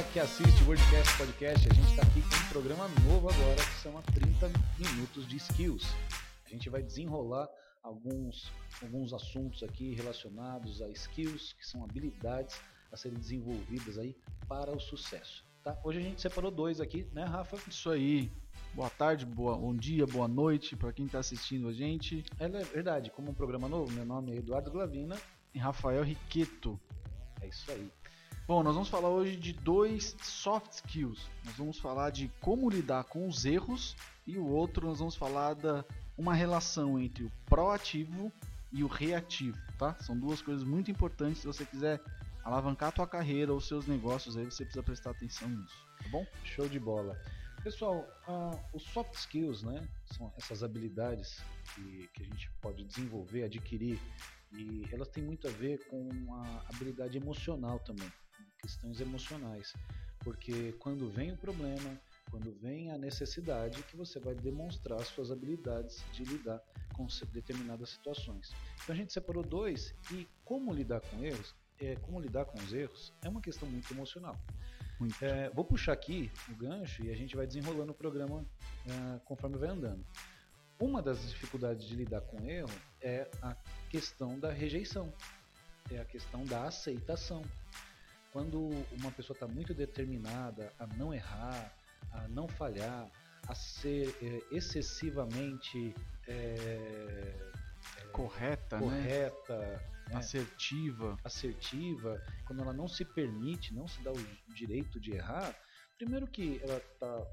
galera que assiste o WordCast Podcast, a gente está aqui com um programa novo agora que chama 30 Minutos de Skills. A gente vai desenrolar alguns, alguns assuntos aqui relacionados a skills, que são habilidades a serem desenvolvidas aí para o sucesso. Tá? Hoje a gente separou dois aqui, né, Rafa? Isso aí. Boa tarde, boa, bom dia, boa noite para quem está assistindo a gente. É verdade, como um programa novo, meu nome é Eduardo Glavina. E Rafael Riqueto. É isso aí. Bom, nós vamos falar hoje de dois soft skills. Nós vamos falar de como lidar com os erros e o outro nós vamos falar da uma relação entre o proativo e o reativo, tá? São duas coisas muito importantes se você quiser alavancar a tua carreira ou seus negócios, aí você precisa prestar atenção nisso, tá bom? Show de bola. Pessoal, uh, os soft skills, né, são essas habilidades que, que a gente pode desenvolver, adquirir, e elas têm muito a ver com a habilidade emocional também questões emocionais, porque quando vem o problema, quando vem a necessidade, que você vai demonstrar suas habilidades de lidar com determinadas situações. Então a gente separou dois e como lidar com erros, é, como lidar com os erros é uma questão muito emocional. Muito. É, vou puxar aqui o gancho e a gente vai desenrolando o programa é, conforme vai andando. Uma das dificuldades de lidar com erro é a questão da rejeição, é a questão da aceitação. Quando uma pessoa está muito determinada a não errar, a não falhar, a ser é, excessivamente é, correta, correta né? né? assertiva, assertiva, quando ela não se permite, não se dá o direito de errar, primeiro que ela está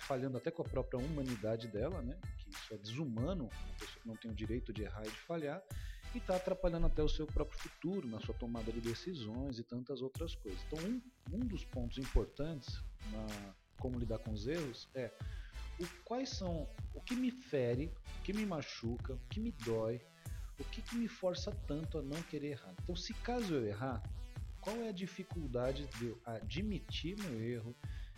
falhando até com a própria humanidade dela, né? Que isso é desumano, uma pessoa que não tem o direito de errar e de falhar e está atrapalhando até o seu próprio futuro, na sua tomada de decisões e tantas outras coisas. Então, um, um dos pontos importantes na como lidar com os erros é o, quais são o que me fere, o que me machuca, o que me dói, o que, que me força tanto a não querer errar. Então, se caso eu errar, qual é a dificuldade de eu admitir meu erro,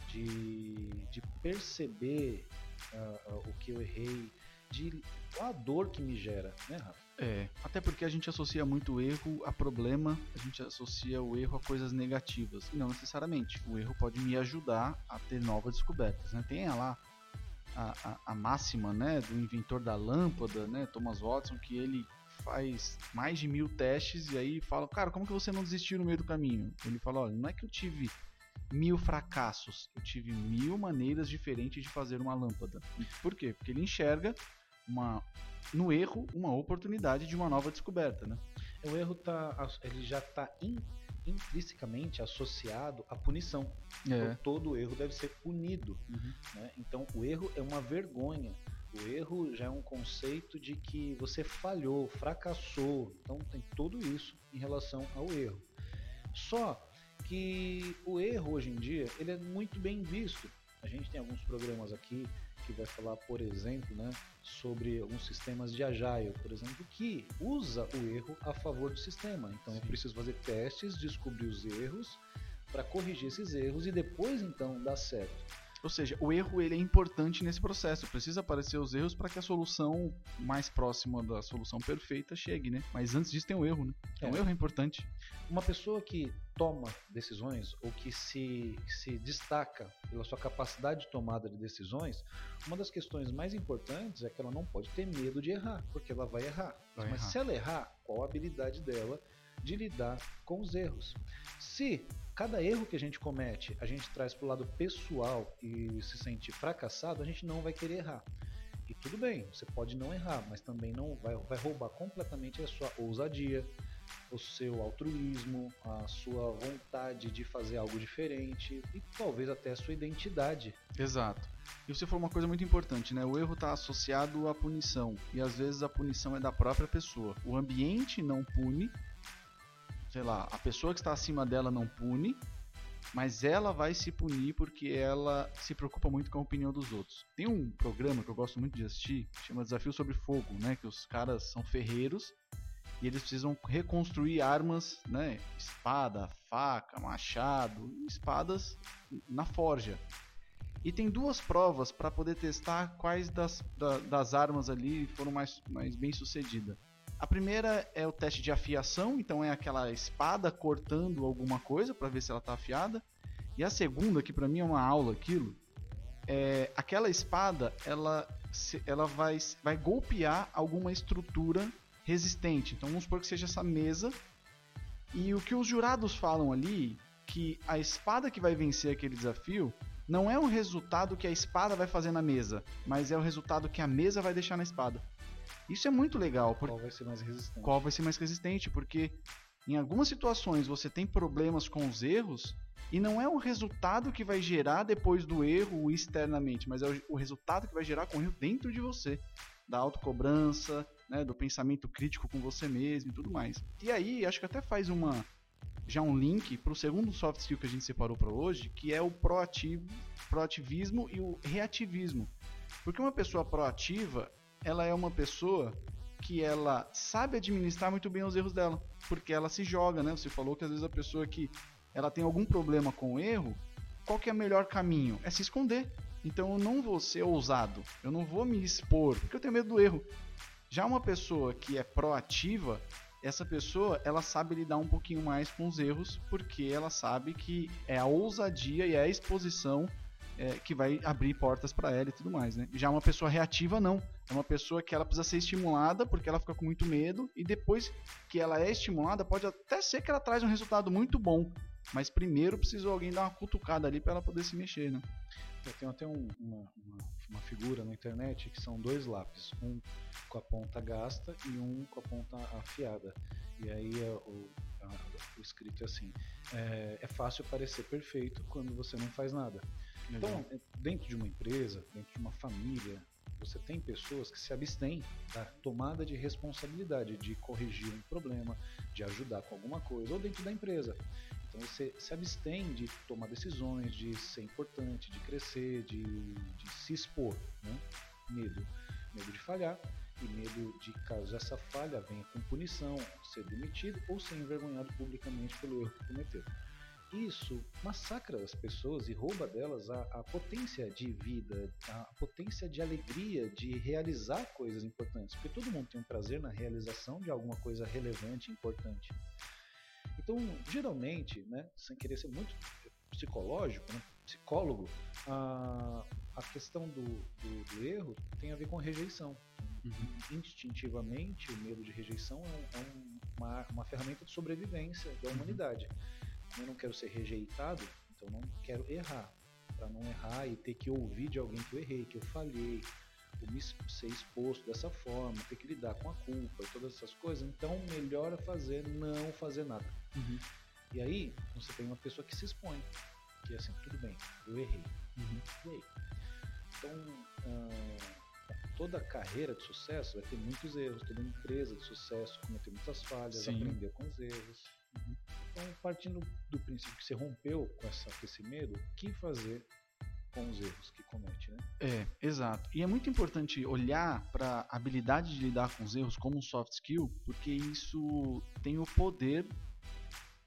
de, de perceber uh, uh, o que eu errei, de a dor que me gera, né, Rafa? É, até porque a gente associa muito erro a problema, a gente associa o erro a coisas negativas. E não necessariamente. O erro pode me ajudar a ter novas descobertas. Né? Tem lá a, a, a, máxima né, do inventor da lâmpada, né, Thomas Watson, que ele faz mais de mil testes e aí fala, cara, como que você não desistiu no meio do caminho? Ele fala, olha, não é que eu tive mil fracassos, eu tive mil maneiras diferentes de fazer uma lâmpada. Por quê? Porque ele enxerga uma no erro uma oportunidade de uma nova descoberta, né? O erro tá, ele já está in, intrinsecamente associado à punição. É. Então, todo erro deve ser punido. Uhum. Né? Então o erro é uma vergonha. O erro já é um conceito de que você falhou, fracassou. Então tem tudo isso em relação ao erro. Só que o erro hoje em dia ele é muito bem visto. A gente tem alguns programas aqui que vai falar, por exemplo, né, sobre alguns sistemas de Agile, por exemplo, que usa o erro a favor do sistema. Então Sim. eu preciso fazer testes, descobrir os erros para corrigir esses erros e depois então dar certo. Ou seja, o erro ele é importante nesse processo. Precisa aparecer os erros para que a solução mais próxima da solução perfeita chegue, né? Mas antes disso tem o erro, né? Então é. o erro é importante. Uma pessoa que toma decisões ou que se, se destaca pela sua capacidade de tomada de decisões, uma das questões mais importantes é que ela não pode ter medo de errar, porque ela vai errar. Vai Mas errar. se ela errar, qual a habilidade dela de lidar com os erros? Se cada erro que a gente comete a gente traz para o lado pessoal e se sente fracassado, a gente não vai querer errar. E tudo bem, você pode não errar, mas também não vai, vai roubar completamente a sua ousadia, o seu altruísmo, a sua vontade de fazer algo diferente e talvez até a sua identidade. Exato. E você falou uma coisa muito importante, né? O erro está associado à punição e às vezes a punição é da própria pessoa. O ambiente não pune, sei lá, a pessoa que está acima dela não pune, mas ela vai se punir porque ela se preocupa muito com a opinião dos outros. Tem um programa que eu gosto muito de assistir, chama Desafio sobre Fogo, né? Que os caras são ferreiros e eles precisam reconstruir armas, né? Espada, faca, machado, espadas na forja. E tem duas provas para poder testar quais das, da, das armas ali foram mais, mais bem sucedidas. A primeira é o teste de afiação, então é aquela espada cortando alguma coisa para ver se ela está afiada. E a segunda, que para mim é uma aula aquilo, é aquela espada, ela, ela vai, vai golpear alguma estrutura resistente. Então vamos supor que seja essa mesa. E o que os jurados falam ali, que a espada que vai vencer aquele desafio não é o resultado que a espada vai fazer na mesa, mas é o resultado que a mesa vai deixar na espada. Isso é muito legal. Porque... Qual vai ser mais resistente? Qual vai ser mais resistente? Porque em algumas situações você tem problemas com os erros e não é o resultado que vai gerar depois do erro externamente, mas é o, resultado que vai gerar com o erro dentro de você, da autocobrança, né, do pensamento crítico com você mesmo e tudo mais. E aí, acho que até faz uma já um link para o segundo soft skill que a gente separou para hoje, que é o proativo, proativismo e o reativismo. Porque uma pessoa proativa, ela é uma pessoa que ela sabe administrar muito bem os erros dela, porque ela se joga, né? Você falou que às vezes a pessoa que ela tem algum problema com o erro, qual que é o melhor caminho? É se esconder. Então eu não vou ser ousado, eu não vou me expor, porque eu tenho medo do erro. Já uma pessoa que é proativa, essa pessoa ela sabe lidar um pouquinho mais com os erros, porque ela sabe que é a ousadia e a exposição é, que vai abrir portas para ela e tudo mais, né? Já uma pessoa reativa não, é uma pessoa que ela precisa ser estimulada porque ela fica com muito medo e depois que ela é estimulada pode até ser que ela traz um resultado muito bom, mas primeiro precisa alguém dar uma cutucada ali para ela poder se mexer, né? Eu tenho até um, uma, uma, uma, figura na internet que são dois lápis, um com a ponta gasta e um com a ponta afiada. E aí é, o, o escrito é assim: é, é fácil parecer perfeito quando você não faz nada. Então, dentro de uma empresa, dentro de uma família, você tem pessoas que se abstêm da tomada de responsabilidade, de corrigir um problema, de ajudar com alguma coisa, ou dentro da empresa. Então você se abstém de tomar decisões, de ser importante, de crescer, de, de se expor. Né? Medo. Medo de falhar e medo de, caso essa falha venha com punição, ser demitido ou ser envergonhado publicamente pelo erro que cometeu. Isso massacra as pessoas e rouba delas a, a potência de vida, a potência de alegria, de realizar coisas importantes. Porque todo mundo tem um prazer na realização de alguma coisa relevante e importante. Então, geralmente, né, sem querer ser muito psicológico, né, psicólogo, a, a questão do, do, do, erro tem a ver com rejeição. Uhum. Instintivamente, o medo de rejeição é, um, é uma, uma ferramenta de sobrevivência da uhum. humanidade. Uhum eu não quero ser rejeitado, então não quero errar. Para não errar e ter que ouvir de alguém que eu errei, que eu falhei, ou me ser exposto dessa forma, ter que lidar com a culpa e todas essas coisas, então melhor é fazer não fazer nada. Uhum. E aí você tem uma pessoa que se expõe, que é assim, tudo bem, eu errei. Uhum. E aí? Então, uh, toda carreira de sucesso vai ter muitos erros, toda empresa de sucesso cometeu muitas falhas, Sim. aprendeu com os erros. Uhum. Então, partindo do princípio que você rompeu com, essa, esse medo, o que fazer com os erros que comete, né? É, exato. E é muito importante olhar para a habilidade de lidar com os erros como um soft skill, porque isso tem o poder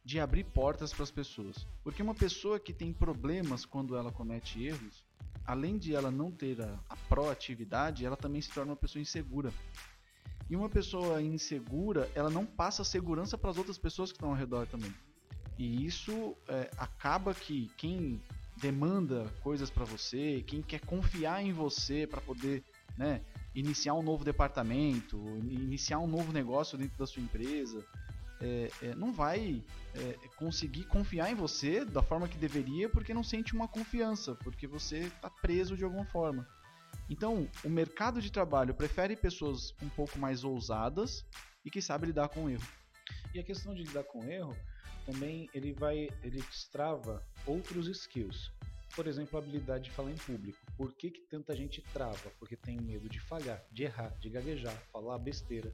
de abrir portas para as pessoas. Porque uma pessoa que tem problemas quando ela comete erros, além de ela não ter a, a proatividade, ela também se torna uma pessoa insegura. E uma pessoa insegura, ela não passa segurança para as outras pessoas que estão ao redor também. E isso é, acaba que quem demanda coisas para você, quem quer confiar em você para poder né, iniciar um novo departamento, iniciar um novo negócio dentro da sua empresa, é, é, não vai é, conseguir confiar em você da forma que deveria porque não sente uma confiança, porque você está preso de alguma forma. Então, o mercado de trabalho prefere pessoas um pouco mais ousadas e que sabem lidar com o erro. E a questão de lidar com o erro também ele vai, ele destrava outros skills. Por exemplo, a habilidade de falar em público. Por que, que tanta gente trava? Porque tem medo de falhar, de errar, de gaguejar, falar besteira.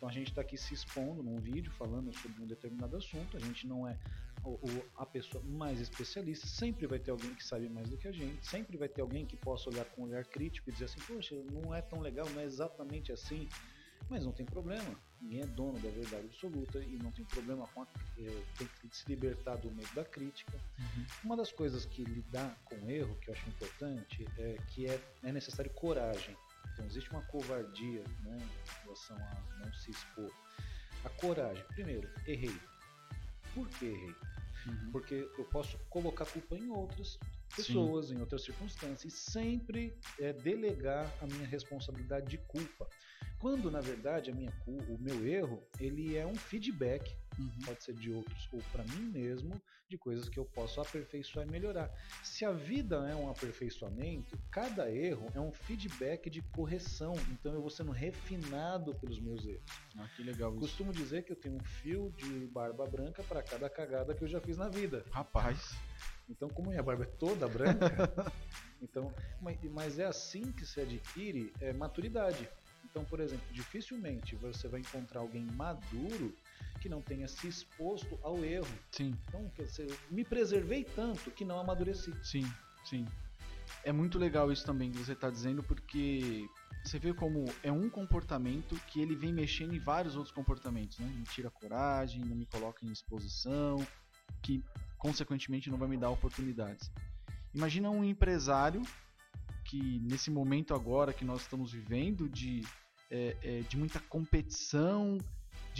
Então a gente está aqui se expondo num vídeo falando sobre um determinado assunto. A gente não é o, o, a pessoa mais especialista. Sempre vai ter alguém que sabe mais do que a gente. Sempre vai ter alguém que possa olhar com um olhar crítico e dizer assim: Poxa, não é tão legal, não é exatamente assim. Mas não tem problema. Ninguém é dono da verdade absoluta e não tem problema com a, é, tem que se libertar do medo da crítica. Uhum. Uma das coisas que lidar com erro, que eu acho importante, é que é, é necessário coragem. Então existe uma covardia né, em relação a não se expor. A coragem. Primeiro, errei. Por que errei? Uhum. Porque eu posso colocar culpa em outras pessoas, Sim. em outras circunstâncias, e sempre é, delegar a minha responsabilidade de culpa. Quando, na verdade, a minha, o meu erro, ele é um feedback, uhum. pode ser de outros ou para mim mesmo, de coisas que eu posso aperfeiçoar e melhorar. Se a vida é um aperfeiçoamento, cada erro é um feedback de correção, então eu vou sendo refinado pelos meus erros. Ah, que legal isso. Costumo dizer que eu tenho um fio de barba branca para cada cagada que eu já fiz na vida. Rapaz. Então, como minha barba é toda branca, então, mas é assim que se adquire é, maturidade. Então, por exemplo, dificilmente você vai encontrar alguém maduro que não tenha se exposto ao erro. Sim. Então, quer dizer, me preservei tanto que não amadureci. Sim, sim. É muito legal isso também que você está dizendo, porque você vê como é um comportamento que ele vem mexendo em vários outros comportamentos, né? Me tira coragem, não me coloca em exposição, que consequentemente não vai me dar oportunidades. Imagina um empresário que nesse momento agora que nós estamos vivendo de, é, é, de muita competição,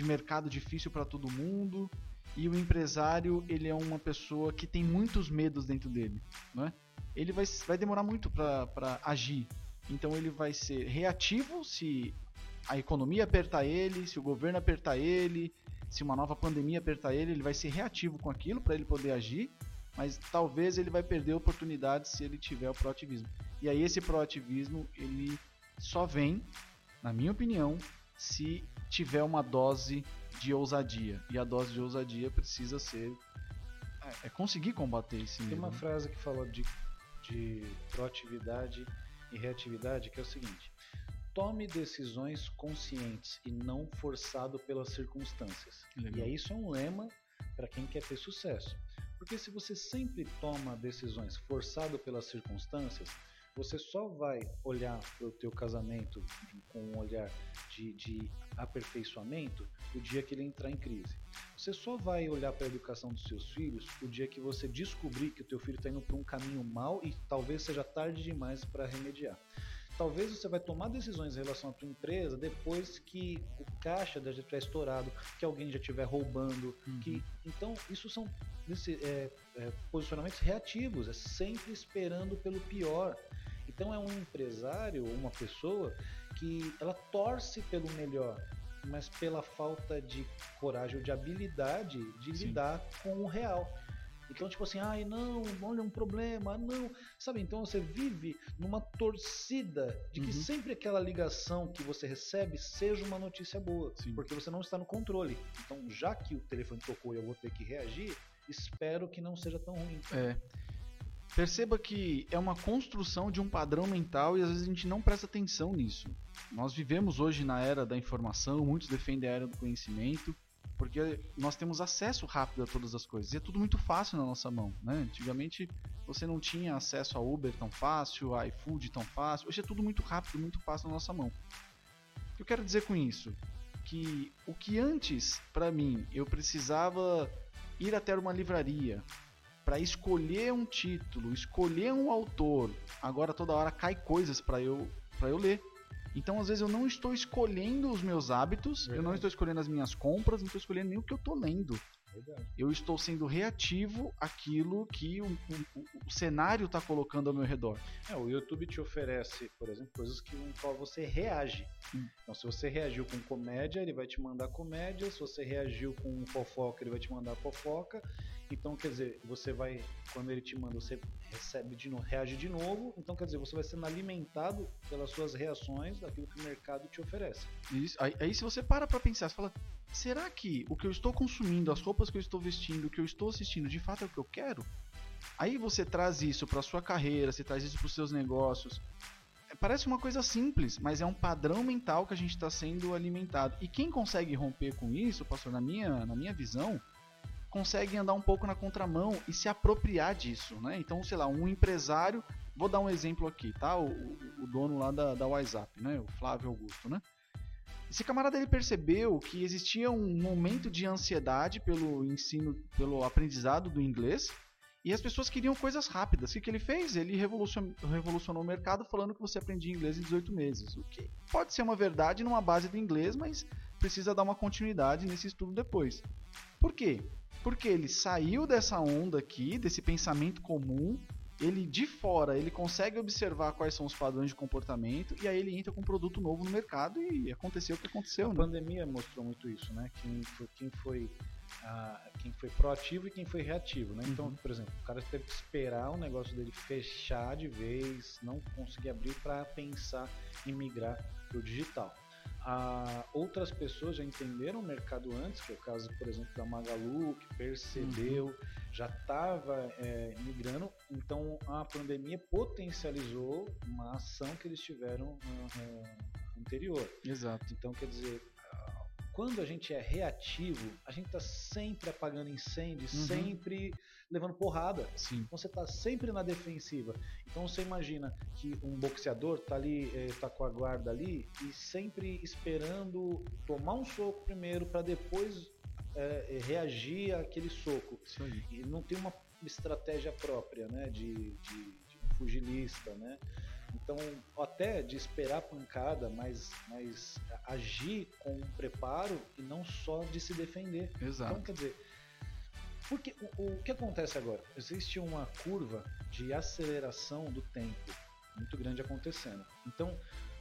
de mercado difícil para todo mundo, e o empresário ele é uma pessoa que tem muitos medos dentro dele, né? Ele vai, vai demorar muito para agir, então ele vai ser reativo se a economia apertar ele, se o governo apertar ele, se uma nova pandemia apertar ele, ele vai ser reativo com aquilo para ele poder agir, mas talvez ele vai perder oportunidades se ele tiver o proativismo. E aí esse proativismo ele só vem, na minha opinião, se tiver uma dose de ousadia. E a dose de ousadia precisa ser é, é conseguir combater esse medo. Tem uma frase que fala de, de proatividade e reatividade que é o seguinte: tome decisões conscientes e não forçado pelas circunstâncias. Legal. E isso é um lema para quem quer ter sucesso. Porque se você sempre toma decisões forçado pelas circunstâncias, você só vai olhar para o teu casamento com um olhar de, de aperfeiçoamento o dia que ele entrar em crise. Você só vai olhar para a educação dos seus filhos o dia que você descobrir que o teu filho está indo para um caminho mau e talvez seja tarde demais para remediar talvez você vai tomar decisões em relação à tua empresa depois que o caixa já estiver estourado, que alguém já estiver roubando, uhum. que então isso são esse, é, é, posicionamentos reativos, é sempre esperando pelo pior. Então é um empresário ou uma pessoa que ela torce pelo melhor, mas pela falta de coragem ou de habilidade de Sim. lidar com o real. Então, tipo assim, ai não, olha um problema, não. Sabe, então você vive numa torcida de que uhum. sempre aquela ligação que você recebe seja uma notícia boa. Sim. Porque você não está no controle. Então, já que o telefone tocou e eu vou ter que reagir, espero que não seja tão ruim. É. Perceba que é uma construção de um padrão mental e às vezes a gente não presta atenção nisso. Nós vivemos hoje na era da informação, muitos defendem a era do conhecimento, porque nós temos acesso rápido a todas as coisas. E é tudo muito fácil na nossa mão. Né? Antigamente você não tinha acesso a Uber tão fácil, a iFood tão fácil. Hoje é tudo muito rápido, muito fácil na nossa mão. Eu quero dizer com isso? Que o que antes, para mim, eu precisava ir até uma livraria, para escolher um título, escolher um autor. Agora toda hora cai coisas para eu para eu ler. Então às vezes eu não estou escolhendo os meus hábitos, Verdade. eu não estou escolhendo as minhas compras, não estou escolhendo nem o que eu estou lendo. Verdade. Eu estou sendo reativo àquilo que o, o, o cenário está colocando ao meu redor. É, o YouTube te oferece, por exemplo, coisas que qual você reage. Hum. Então, se você reagiu com comédia, ele vai te mandar comédia. Se você reagiu com fofoca, ele vai te mandar fofoca. Então, quer dizer, você vai, quando ele te manda, você recebe de novo, reage de novo. Então, quer dizer, você vai sendo alimentado pelas suas reações daquilo que o mercado te oferece. Isso. Aí, aí se você para para pensar, você fala, será que o que eu estou consumindo, as roupas que eu estou vestindo, o que eu estou assistindo, de fato é o que eu quero? Aí você traz isso para sua carreira, você traz isso para os seus negócios. É, parece uma coisa simples, mas é um padrão mental que a gente está sendo alimentado. E quem consegue romper com isso, pastor, na minha, na minha visão, consegue andar um pouco na contramão e se apropriar disso, né? Então, sei lá, um empresário, vou dar um exemplo aqui, tá? O, o, o dono lá da, da WhatsApp, né? O Flávio Augusto, né? Esse camarada ele percebeu que existia um momento de ansiedade pelo ensino, pelo aprendizado do inglês, e as pessoas queriam coisas rápidas. O que, que ele fez? Ele revolucionou, revolucionou o mercado falando que você aprendia inglês em 18 meses. O que pode ser uma verdade numa base do inglês, mas precisa dar uma continuidade nesse estudo depois. Por quê? Porque ele saiu dessa onda aqui, desse pensamento comum, ele de fora, ele consegue observar quais são os padrões de comportamento e aí ele entra com um produto novo no mercado e aconteceu o que aconteceu, a né? pandemia mostrou muito isso, né? Quem foi, quem foi, ah, quem foi proativo e quem foi reativo, né? Então, Uhum. por exemplo, o cara teve que esperar o negócio dele fechar de vez, não conseguir abrir para pensar em migrar para o digital. Ah, outras pessoas já entenderam o mercado antes, que é o caso, por exemplo, da Magalu, que percebeu, já estava migrando, então a pandemia potencializou uma ação que eles tiveram ah, anterior. Exato. Então, quer dizer, quando a gente é reativo, a gente está sempre apagando incêndio, Uhum. sempre levando porrada. Sim. Então você está sempre na defensiva. Então você imagina que um boxeador tá ali, eh, tá com a guarda ali e sempre esperando tomar um soco primeiro para depois eh, reagir àquele soco. Isso aí. E não tem uma estratégia própria, né, de, de, de um fugilista, né? Então, até de esperar a pancada, mas, mas agir com um preparo e não só de se defender. Então, Exato. quer dizer, porque o, o que acontece agora? Existe uma curva de aceleração do tempo muito grande acontecendo. Então,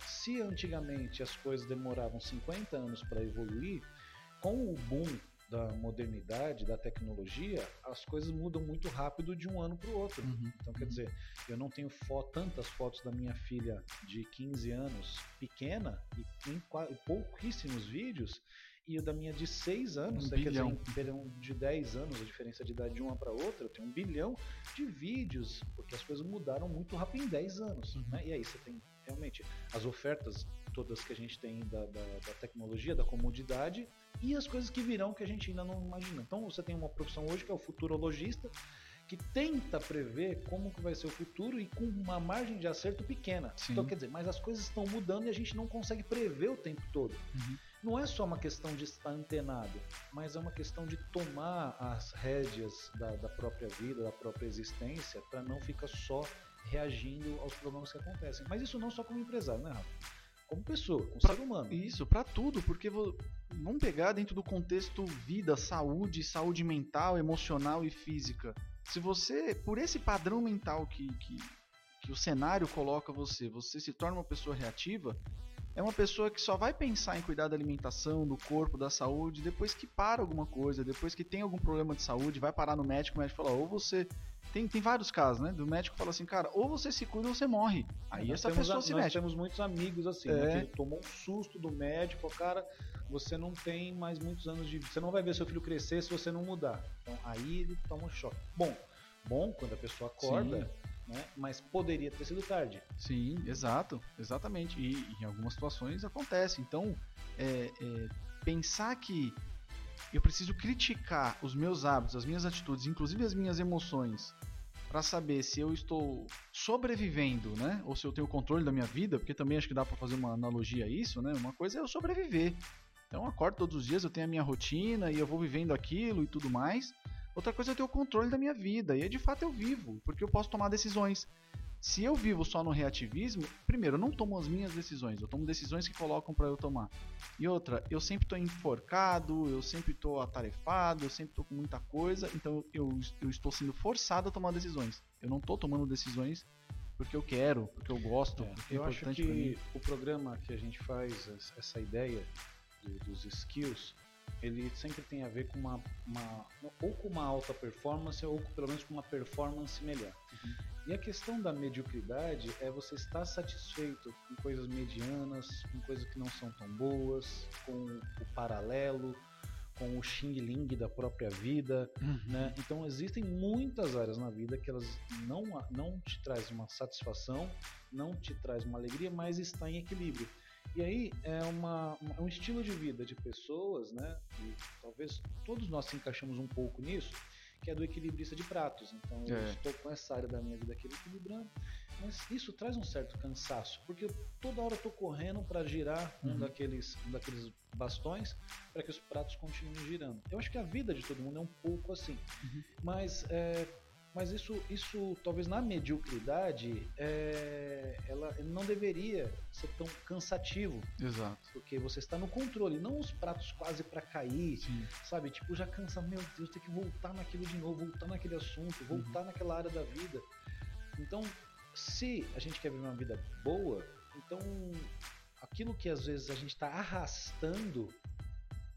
se antigamente as coisas demoravam 50 anos para evoluir, com o boom da modernidade, da tecnologia, as coisas mudam muito rápido de um ano para o outro. Uhum. Então, quer dizer, eu não tenho fo tantas fotos da minha filha de 15 anos pequena e em pouquíssimos vídeos e o da minha de 6 anos, Um né, quer dizer, bilhão. bilhão de 10 anos, a diferença de idade de uma para outra, eu tenho um bilhão de vídeos, porque as coisas mudaram muito rápido em 10 anos. Uhum. Né? E aí você tem realmente as ofertas todas que a gente tem da, da, da tecnologia, da comodidade e as coisas que virão que a gente ainda não imagina. Então você tem uma profissão hoje que é o futurologista, que tenta prever como que vai ser o futuro e com uma margem de acerto pequena. Sim. Então quer dizer, mas as coisas estão mudando e a gente não consegue prever o tempo todo. Uhum. Não é só uma questão de estar antenado, mas é uma questão de tomar as rédeas da, da própria vida, da própria existência, para não ficar só reagindo aos problemas que acontecem. Mas isso não só como empresário, né, Rafa? Como pessoa, como Pra- ser humano. Isso, pra tudo, porque vo- vamos pegar dentro do contexto vida, saúde, saúde mental, emocional e física. Se você, por esse padrão mental que, que, que o cenário coloca você, você se torna uma pessoa reativa, é uma pessoa que só vai pensar em cuidar da alimentação, do corpo, da saúde, depois que para alguma coisa, depois que tem algum problema de saúde, vai parar no médico, o médico fala, ou você. Tem, tem vários casos, né? Do médico fala assim, cara, ou você se cuida ou você morre. Aí nós essa temos, pessoa se nós mete. temos muitos amigos assim, É. né, que ele tomou um susto do médico, cara, você não tem mais muitos anos de vida, você não vai ver seu filho crescer se você não mudar. Então aí ele toma um choque. Bom, bom quando a pessoa acorda, né, mas poderia ter sido tarde. Sim, exato, exatamente. E, em algumas situações acontece. Então, é, é, pensar que eu preciso criticar os meus hábitos, as minhas atitudes, inclusive as minhas emoções, para saber se eu estou sobrevivendo, né? Ou se eu tenho controle da minha vida, porque também acho que dá para fazer uma analogia a isso, né? Uma coisa é eu sobreviver. Então, eu acordo todos os dias, eu tenho a minha rotina e eu vou vivendo aquilo e tudo mais. Outra coisa é eu ter o controle da minha vida. E de fato eu vivo, porque eu posso tomar decisões. Se eu vivo só no reativismo, primeiro, eu não tomo as minhas decisões, eu tomo decisões que colocam para eu tomar. E outra, eu sempre estou enforcado, eu sempre estou atarefado, eu sempre estou com muita coisa, então eu, eu estou sendo forçado a tomar decisões. Eu não estou tomando decisões porque eu quero, porque eu gosto, É, porque é eu acho para mim. que o programa que a gente faz, es- essa ideia do- dos skills, ele sempre tem a ver com uma, uma- ou com uma alta performance ou com, pelo menos com uma performance melhor. Uhum. E a questão da mediocridade é você estar satisfeito com coisas medianas, com coisas que não são tão boas, com o paralelo, com o xing ling da própria vida, né? Então existem muitas áreas na vida que elas não, não te traz uma satisfação, não te traz uma alegria, mas está em equilíbrio. E aí é uma, é um estilo de vida de pessoas, né? E talvez todos nós se encaixamos um pouco nisso, que é do equilibrista de pratos. Então eu É. estou com essa área da minha vida aqui equilibrando, mas isso traz um certo cansaço, porque eu- toda hora eu estou correndo para girar um Uhum. daqueles, um daqueles bastões para que os pratos continuem girando. Eu acho que a vida de todo mundo é um pouco assim. Uhum. Mas é, Mas isso, isso talvez na mediocridade, é, ela não deveria ser tão cansativo. Exato. Porque você está no controle, não os pratos quase para cair, Sim. sabe? Tipo, já cansa, meu Deus, tem que voltar naquilo de novo, voltar naquele assunto, voltar naquela área da vida. Então, se a gente quer viver uma vida boa, então aquilo que às vezes a gente está arrastando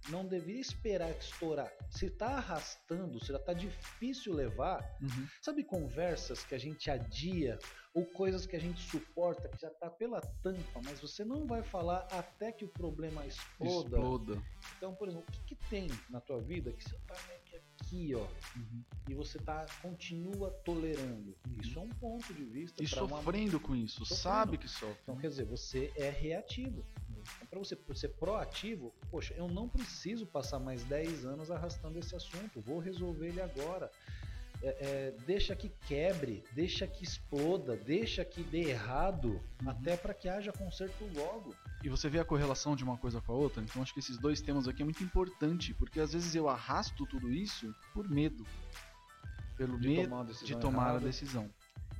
não deveria esperar estourar. Se está arrastando, se já está difícil levar, Uhum. sabe conversas que a gente adia ou coisas que a gente suporta que já está pela tampa, mas você não vai falar até que o problema exploda. Exploda. Então, por exemplo, o que, que tem na tua vida que você está meio que aqui, ó, Uhum. e você tá continua tolerando? Uhum. Isso é um ponto de vista E pra uma sofrendo com isso, Sofrendo. sabe que sofre. então, quer dizer, você é reativo. Então, para você ser proativo, poxa, eu não preciso passar mais 10 anos arrastando esse assunto, vou resolver ele agora. É, é, deixa que quebre, deixa que exploda, deixa que dê errado, Uhum. até para que haja conserto logo. E você vê a correlação de uma coisa com a outra, então acho que esses dois temas aqui é muito importante, porque às vezes eu arrasto tudo isso por medo. Pelo De medo tomar de tomar errada. a decisão.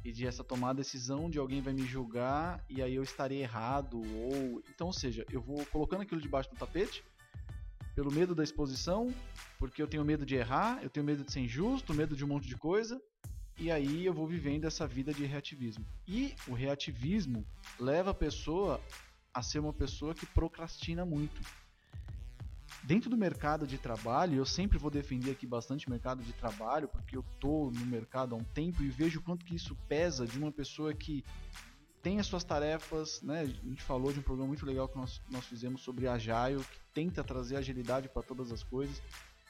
E de essa tomar decisão de alguém vai me julgar e aí eu estarei errado ou então, ou seja, eu vou colocando aquilo debaixo do tapete pelo medo da exposição, porque eu tenho medo de errar, eu tenho medo de ser injusto, medo de um monte de coisa, e aí eu vou vivendo essa vida de reativismo. E o reativismo leva a pessoa a ser uma pessoa que procrastina muito. Dentro do mercado de trabalho, eu sempre vou defender aqui bastante mercado de trabalho, porque eu tô no mercado há um tempo e vejo quanto que isso pesa de uma pessoa que tem as suas tarefas, né? A gente falou de um programa muito legal que nós, nós fizemos sobre Agile, que tenta trazer agilidade para todas as coisas.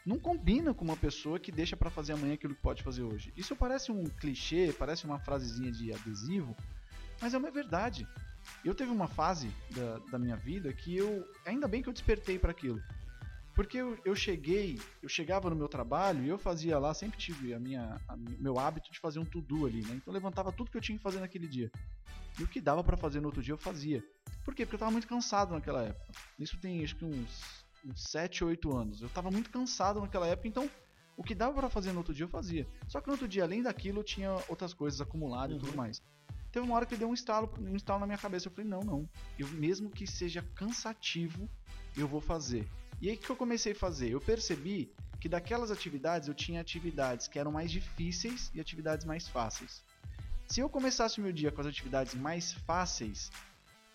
Não combina com uma pessoa que deixa para fazer amanhã aquilo que pode fazer hoje. Isso parece um clichê, parece uma frasezinha de adesivo, mas é uma verdade. Eu teve uma fase da, da minha vida que eu. Ainda bem que eu despertei para aquilo. Porque eu, eu cheguei, eu chegava no meu trabalho e eu fazia lá, sempre tive a minha, a meu hábito de fazer um to-do ali, né? Então eu levantava tudo que eu tinha que fazer naquele dia. E o que dava pra fazer no outro dia eu fazia. Por quê? Porque eu tava muito cansado naquela época. Isso tem acho que uns, uns 7 ou 8 anos. Eu tava muito cansado naquela época, então o que dava pra fazer no outro dia eu fazia. Só que no outro dia, além daquilo, eu tinha outras coisas acumuladas e tudo Uhum. mais. Teve uma hora que deu um estalo, um estalo na minha cabeça. Eu falei, não, não. Eu, mesmo que seja cansativo, eu vou fazer. E aí o que eu comecei a fazer? Eu percebi que daquelas atividades eu tinha atividades que eram mais difíceis e atividades mais fáceis. Se eu começasse o meu dia com as atividades mais fáceis,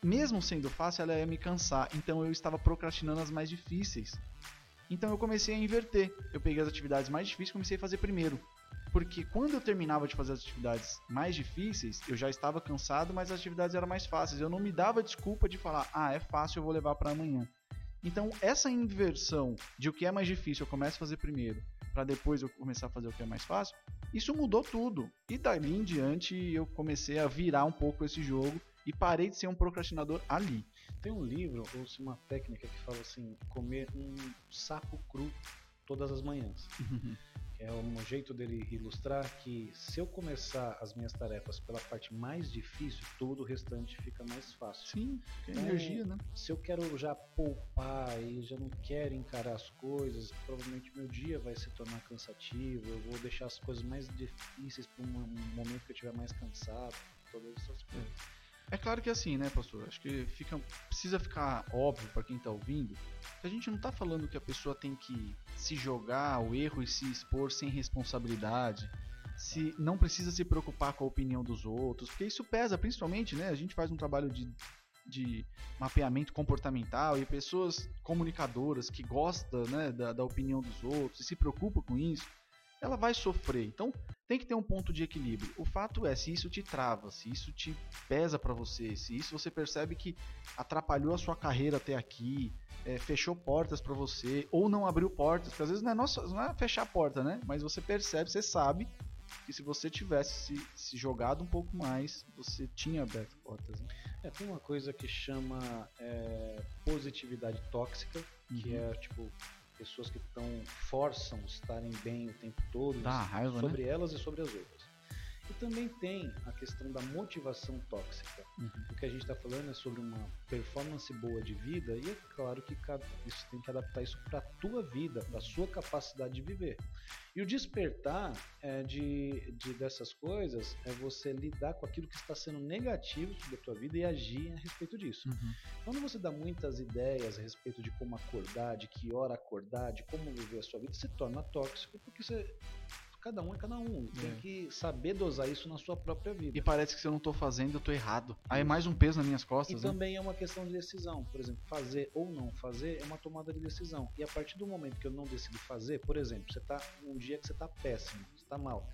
mesmo sendo fácil, ela ia me cansar. Então eu estava procrastinando as mais difíceis. Então eu comecei a inverter. Eu peguei as atividades mais difíceis e comecei a fazer primeiro. Porque quando eu terminava de fazer as atividades mais difíceis, eu já estava cansado, mas as atividades eram mais fáceis. Eu não me dava desculpa de falar, ah, é fácil, eu vou levar para amanhã. Então, essa inversão de o que é mais difícil eu começo a fazer primeiro, para depois eu começar a fazer o que é mais fácil, isso mudou tudo. E dali em diante eu comecei a virar um pouco esse jogo e parei de ser um procrastinador ali. Tem um livro, ou se uma técnica que fala assim, comer um sapo cru todas as manhãs. É um jeito dele ilustrar que se eu começar as minhas tarefas pela parte mais difícil, todo o restante fica mais fácil. Sim, é Então, energia, né? Se eu quero já poupar e já não quero encarar as coisas, provavelmente meu dia vai se tornar cansativo, eu vou deixar as coisas mais difíceis para um momento que eu estiver mais cansado, todas essas coisas. É claro que é assim, né, pastor? Acho que fica, precisa ficar óbvio para quem tá ouvindo que a gente não tá falando que a pessoa tem que se jogar ao erro e se expor sem responsabilidade, se não precisa se preocupar com a opinião dos outros, porque isso pesa, principalmente, né? A gente faz um trabalho de, de mapeamento comportamental e pessoas comunicadoras que gostam né, da, da opinião dos outros e se preocupam com isso, ela vai sofrer. Então, tem que ter um ponto de equilíbrio. O fato é, se isso te trava, se isso te pesa para você, se isso você percebe que atrapalhou a sua carreira até aqui, é, fechou portas para você, ou não abriu portas, porque às vezes não é, nossa, não é fechar a porta, né? Mas você percebe, você sabe que se você tivesse se, se jogado um pouco mais, você tinha aberto portas. Né? É, tem uma coisa que chama é, positividade tóxica, que Uhum. é tipo pessoas que estão forçam estarem bem o tempo todo Dá raiva, sobre elas e sobre as outras. E também tem a questão da motivação tóxica. Uhum. O que a gente está falando é sobre uma performance boa de vida e é claro que cada, isso tem que adaptar isso para a tua vida, para a sua capacidade de viver. E o despertar é, de, de dessas coisas é você lidar com aquilo que está sendo negativo sobre a tua vida e agir a respeito disso. Uhum. Quando você dá muitas ideias a respeito de como acordar, de que hora acordar, de como viver a sua vida, se torna tóxico porque você cada um é cada um. Tem É. que saber dosar isso na sua própria vida. E parece que se eu não tô fazendo, eu tô errado. Aí é mais um peso nas minhas E costas, né? também é uma questão de decisão. Por exemplo, fazer ou não fazer é uma tomada de decisão. E a partir do momento que eu não decido fazer, por exemplo, você tá um dia que você tá péssimo, você tá mal.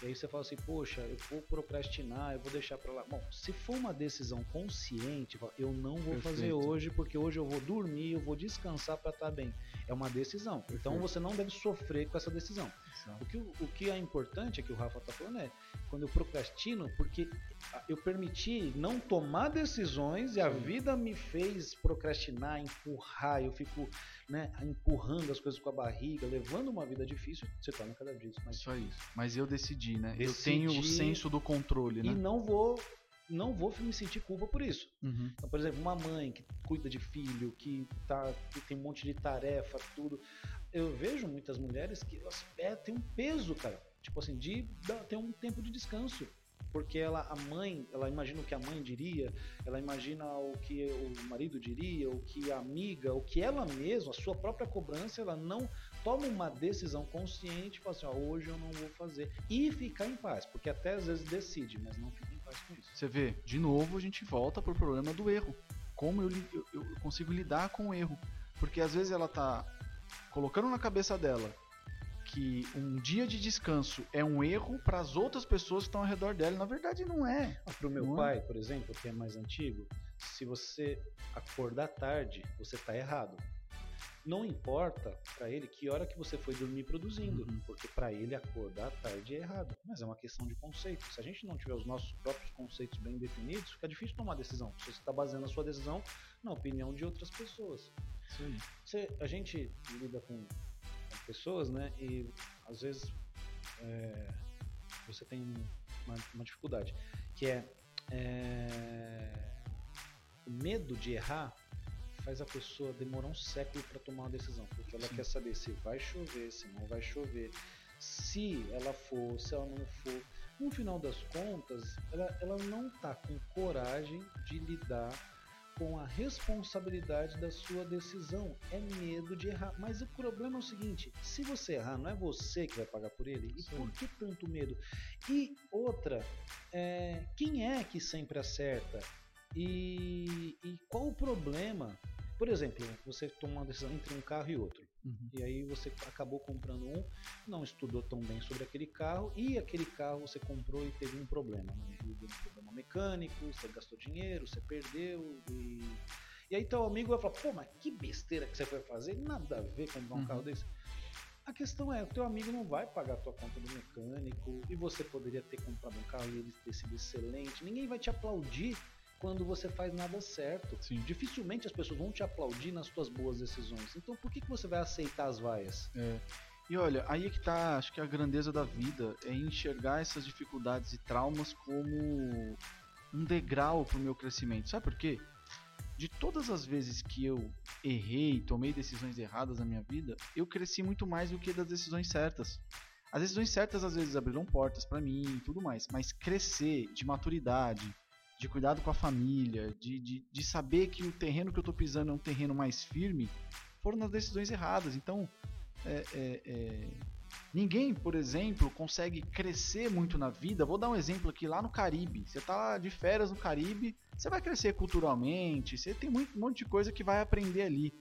E aí você fala assim, poxa, eu vou procrastinar, eu vou deixar pra lá. Bom, se for uma decisão consciente, eu não vou fazer Perfeito. hoje porque hoje eu vou dormir, eu vou descansar pra estar bem. É uma decisão. Então Perfeito. você não deve sofrer com essa decisão. O que, o que é importante, é que o Rafa tá falando, é quando eu procrastino, porque eu permiti não tomar decisões e a vida me fez procrastinar, empurrar, eu fico né, empurrando as coisas com a barriga, levando uma vida difícil, se torna cada vez mais Só isso. Mas eu decidi, né? Eu Decidi- tenho o senso do controle, E né? não vou não vou me sentir culpa por isso. Uhum. Então, por exemplo, uma mãe que cuida de filho, que, tá, que tem um monte de tarefa, tudo. Eu vejo muitas mulheres que elas é, têm um peso, cara. Tipo assim, de ter um tempo de descanso. Porque ela, a mãe, ela imagina o que a mãe diria, ela imagina o que o marido diria, o que a amiga, o que ela mesma, a sua própria cobrança, ela não toma uma decisão consciente fala assim, ó, hoje eu não vou fazer. E ficar em paz, porque até às vezes decide, mas não fica em paz com isso. Você vê, de novo a gente volta pro problema do erro. Como eu, eu- eu consigo lidar com o erro. Porque às vezes ela tá colocando na cabeça dela que um dia de descanso é um erro para as outras pessoas que estão ao redor dela. Na verdade não é. Ah, Pro meu Não é? pai, por exemplo, que é mais antigo, se você acordar tarde, você tá errado. Não importa pra ele que hora que você foi dormir produzindo, Uhum. porque pra ele acordar tarde é errado. Mas é uma questão de conceito. Se a gente não tiver os nossos próprios conceitos bem definidos, fica difícil tomar decisão. Se você está baseando a sua decisão na opinião de outras pessoas. Aí. Você- a gente lida com pessoas, né? E às vezes é, você tem uma, uma dificuldade, que é, é, o medo de errar faz a pessoa demorar um século para tomar uma decisão, porque ela Sim. quer saber se vai chover, se não vai chover, se ela for, se ela não for. No final das contas, ela, ela não tá com coragem de lidar com a responsabilidade da sua decisão. É medo de errar. Mas o problema é o seguinte: se você errar, não é você que vai pagar por ele? E Sim. por que tanto medo? E outra, é, quem é que sempre acerta? E, e qual o problema? Por exemplo, você toma uma decisão entre um carro e outro. Uhum. E aí você acabou comprando um, não estudou tão bem sobre aquele carro e aquele carro você comprou e teve um problema. Né? Deu um problema mecânico, você gastou dinheiro, você perdeu e. E aí teu amigo vai falar, pô, mas que besteira que você foi fazer, nada a ver comprar um Uhum. carro desse. A questão é, o teu amigo não vai pagar a tua conta do mecânico e você poderia ter comprado um carro e ele ter sido excelente. Ninguém vai te aplaudir quando você faz nada certo. Sim. Dificilmente as pessoas vão te aplaudir nas tuas boas decisões. Então por que, que você vai aceitar as vaias? É. E olha, aí é que tá, acho que a grandeza da vida é enxergar essas dificuldades e traumas como um degrau pro meu crescimento. Sabe por quê? De todas as vezes que eu errei, tomei decisões erradas na minha vida, eu cresci muito mais do que das decisões certas. As decisões certas às vezes abriram portas pra mim e tudo mais, mas crescer de maturidade, de cuidado com a família, de, de, de saber que o terreno que eu tô pisando é um terreno mais firme, foram nas decisões erradas. Então, é, é, é, ninguém, por exemplo, consegue crescer muito na vida. Vou dar um exemplo aqui lá no Caribe. Você tá lá de férias no Caribe, você vai crescer culturalmente, você tem muito, um monte de coisa que vai aprender ali.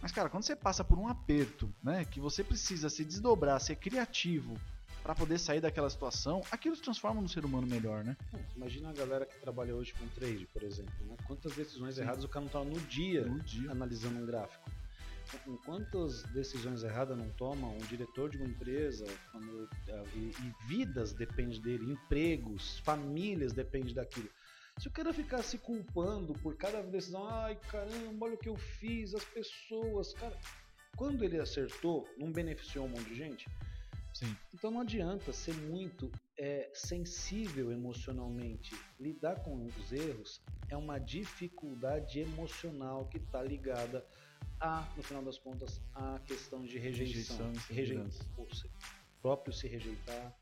Mas, cara, quando você passa por um aperto, né, que você precisa se desdobrar, ser criativo para poder sair daquela situação, aquilo se transforma num ser humano melhor, né? Imagina a galera que trabalha hoje com trade, por exemplo. Né? Quantas decisões Sim. erradas o cara não toma no dia No dia. analisando um gráfico. Com quantas decisões erradas não toma um diretor de uma empresa quando, eh, e, e vidas dependem dele, empregos, famílias dependem daquilo. Se o cara ficar se culpando por cada decisão, ai caramba, olha o que eu fiz, as pessoas, cara. Quando ele acertou, não beneficiou um monte de gente? Sim. Então não adianta ser muito é, sensível emocionalmente. Lidar com os erros é uma dificuldade emocional que está ligada a, no final das contas, a questão de rejeição. Rejeição o próprio se rejeitar.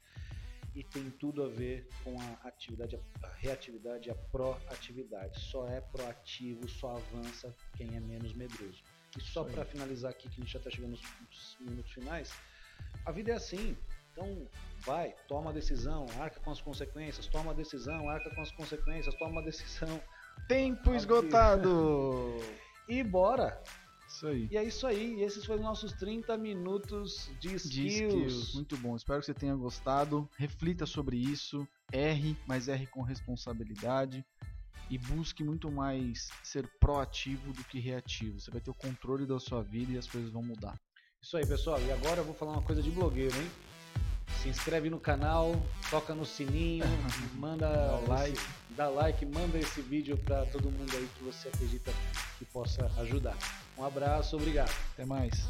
E tem tudo a ver com a atividade, a reatividade e a proatividade. Só é proativo, só avança quem é menos medroso. E só para finalizar aqui, que a gente já está chegando nos minutos finais, a vida é assim. Então, vai, toma a decisão, arca com as consequências, toma a decisão, arca com as consequências, toma a decisão. Tempo esgotado! e bora! Isso aí. E é isso aí. Esses foram nossos 30 minutos de skills. de skills. Muito bom. Espero que você tenha gostado. Reflita sobre isso. R, mas R com responsabilidade. E busque muito mais ser proativo do que reativo. Você vai ter o controle da sua vida e as coisas vão mudar. Isso aí, pessoal. E agora eu vou falar uma coisa de blogueiro, hein? Se inscreve no canal, toca no sininho, manda dá like, dá like, manda esse vídeo para todo mundo aí que você acredita que possa ajudar. Um abraço, obrigado. Até mais.